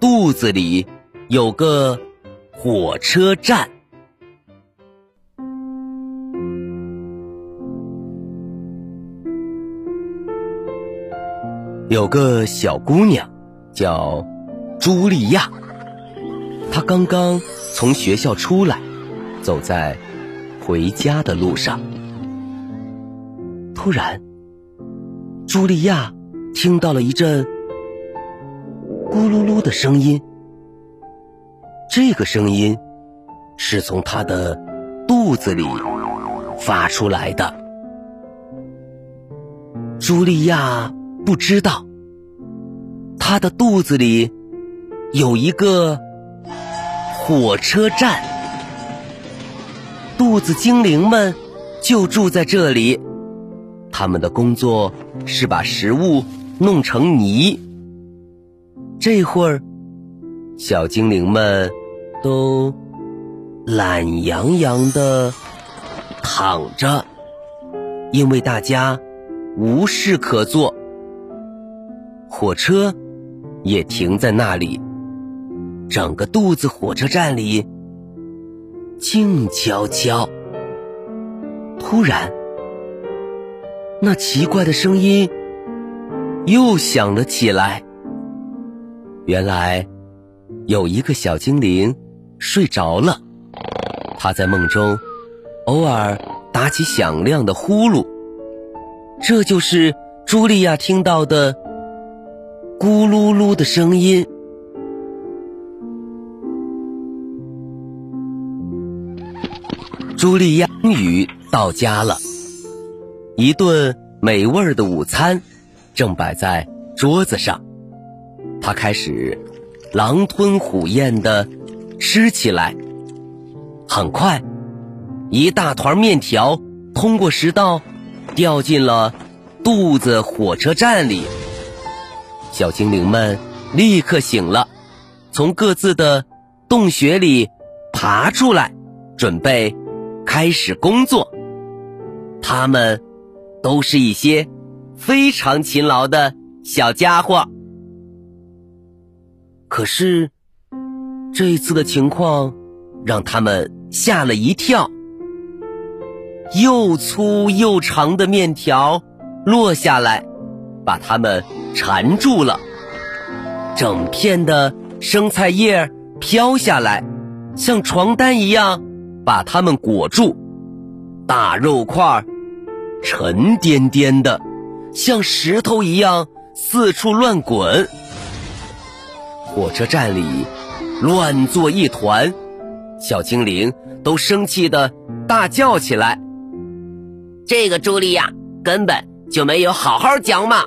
肚子里有个火车站，有个小姑娘叫茱莉亚，她刚刚从学校出来，走在回家的路上，突然，茱莉亚听到了一阵。咕噜噜的声音，这个声音是从他的肚子里发出来的。茱莉亚不知道，她的肚子里有一个火车站，肚子精灵们就住在这里，他们的工作是把食物弄成泥。这会儿，小精灵们都懒洋洋的躺着，因为大家无事可做。火车也停在那里，整个肚子火车站里静悄悄。突然，那奇怪的声音又响了起来。原来，有一个小精灵睡着了，他在梦中偶尔打起响亮的呼噜，这就是茱莉亚听到的咕噜噜的声音。茱莉亚终于到家了，一顿美味的午餐正摆在桌子上。他开始狼吞虎咽的吃起来，很快，一大团面条通过食道掉进了肚子火车站里。小精灵们立刻醒了，从各自的洞穴里爬出来，准备开始工作。他们都是一些非常勤劳的小家伙。可是，这一次的情况让他们吓了一跳。又粗又长的面条落下来，把他们缠住了；整片的生菜叶飘下来，像床单一样把他们裹住；大肉块沉甸甸的，像石头一样四处乱滚。火车站里乱作一团，小精灵都生气的大叫起来：“这个茱莉亚根本就没有好好讲嘛，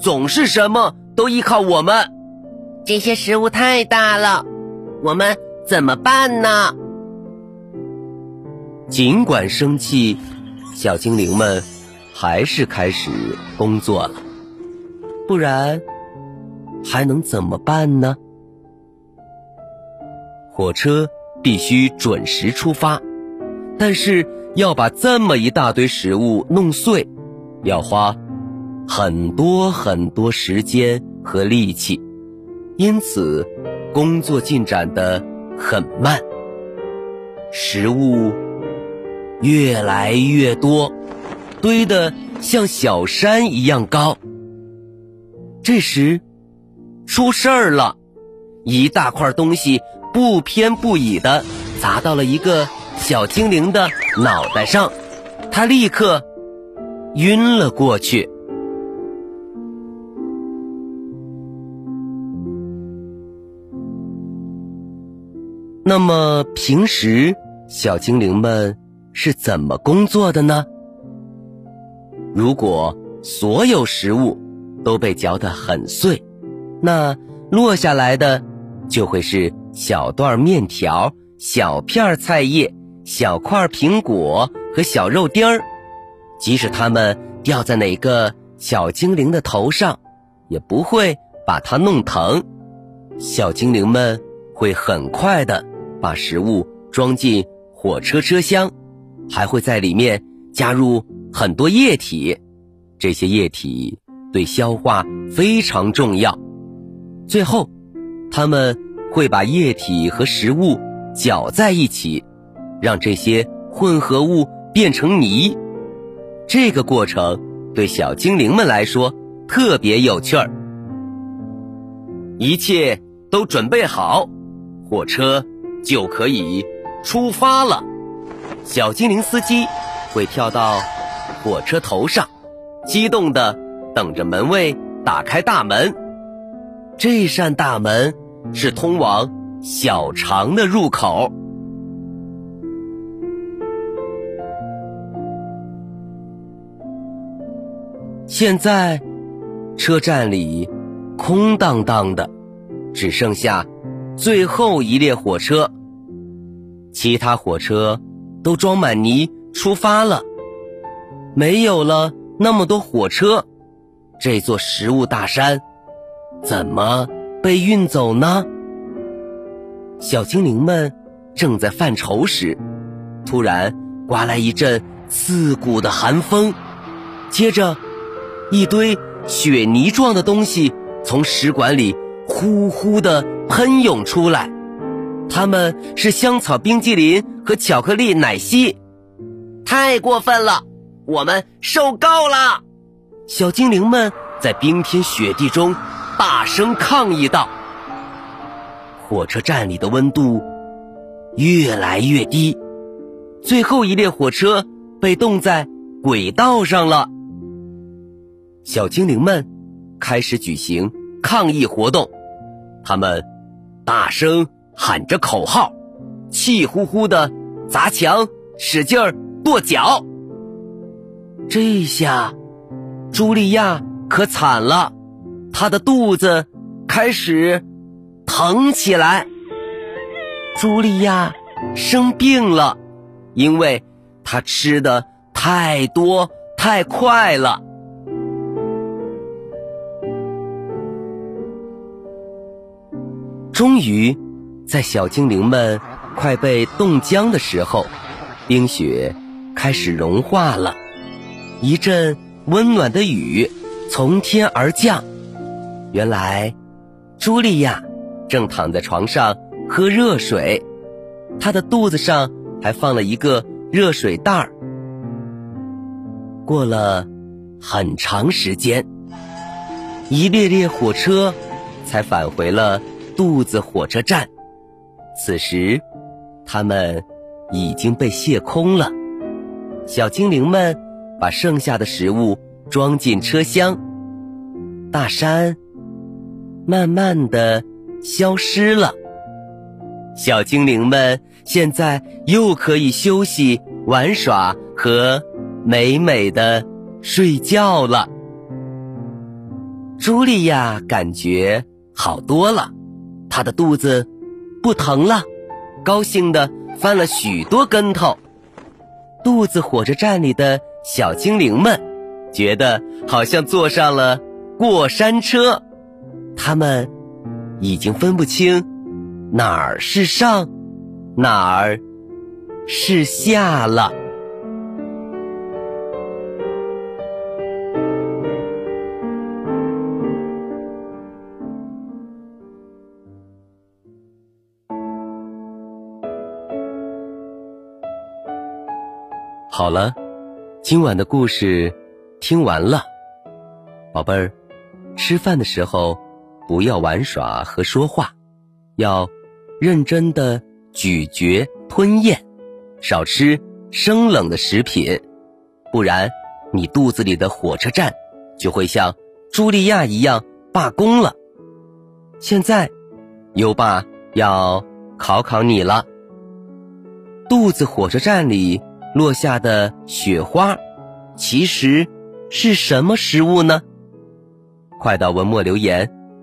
总是什么都依靠我们，这些食物太大了，我们怎么办呢？”尽管生气，小精灵们还是开始工作了，不然。还能怎么办呢？火车必须准时出发，但是要把这么一大堆食物弄碎，要花很多很多时间和力气，因此工作进展的很慢。食物越来越多，堆得像小山一样高。这时。出事儿了！一大块东西不偏不倚的砸到了一个小精灵的脑袋上，他立刻晕了过去。那么平时小精灵们是怎么工作的呢？如果所有食物都被嚼得很碎。那落下来的就会是小段面条、小片菜叶、小块苹果和小肉丁儿。即使它们掉在哪个小精灵的头上，也不会把它弄疼。小精灵们会很快的把食物装进火车车厢，还会在里面加入很多液体。这些液体对消化非常重要。最后，他们会把液体和食物搅在一起，让这些混合物变成泥。这个过程对小精灵们来说特别有趣儿。一切都准备好，火车就可以出发了。小精灵司机会跳到火车头上。激动的等着门卫打开大门。这扇大门是通往小肠的入口。现在，车站里空荡荡的，只剩下最后一列火车。其他火车都装满泥出发了，没有了。那么多火车，这座食物大山怎么被运走呢？小精灵们正在犯愁时，突然刮来一阵刺骨的寒风，接着一堆雪泥状的东西从食管里呼呼的喷涌出来，它们是香草冰激凌和巧克力奶昔，太过分了！我们受够了！小精灵们在冰天雪地中大声抗议道：“火车站里的温度越来越低，最后一列火车被冻在轨道上了。”小精灵们开始举行抗议活动，他们大声喊着口号，气呼呼的砸墙，使劲儿跺脚。这下，茱莉亚可惨了，她的肚子开始疼起来。茱莉亚生病了，因为她吃的太多太快了。终于，在小精灵们快被冻僵的时候，冰雪开始融化了。一阵温暖的雨从天而降，原来茱莉亚正躺在床上喝热水，她的肚子上还放了一个热水袋儿。过了很长时间，一列列火车才返回了肚子火车站。此时，它们已经被卸空了，小精灵们。把剩下的食物装进车厢，大山慢慢的消失了。小精灵们现在又可以休息、玩耍和美美的睡觉了。茱莉亚感觉好多了，她的肚子不疼了，高兴的翻了许多跟头。肚子火车站里的。小精灵们觉得好像坐上了过山车，他们已经分不清哪儿是上，哪儿是下了。好了。今晚的故事听完了，宝贝儿，吃饭的时候不要玩耍和说话，要认真的咀嚼吞咽，少吃生冷的食品，不然你肚子里的火车站就会像茱莉亚一样罢工了。现在，优爸要考考你了，肚子火车站里。落下的雪花，其实是什么食物呢？快到文末留言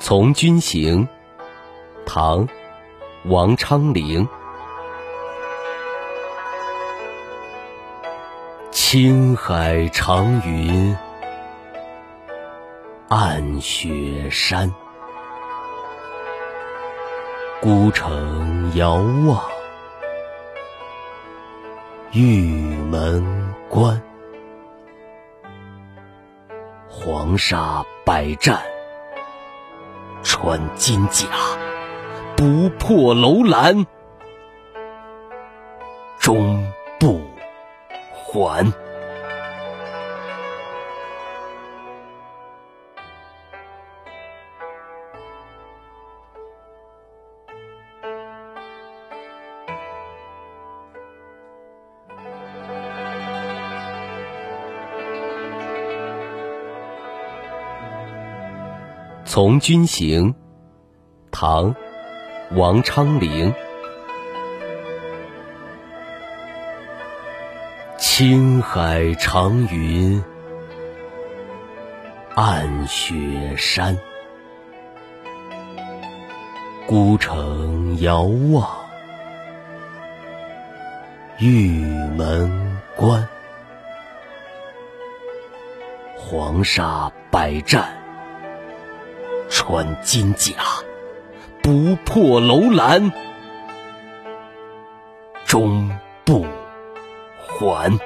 从军行》唐·王昌龄。青海长云暗雪山，孤城遥望玉门关。黄沙百战。穿金甲，不破楼兰，终不还。《从军行》唐·王昌龄。青海长云暗雪山，孤城遥望玉门关。黄沙百战。穿金甲，不破楼兰，终不还。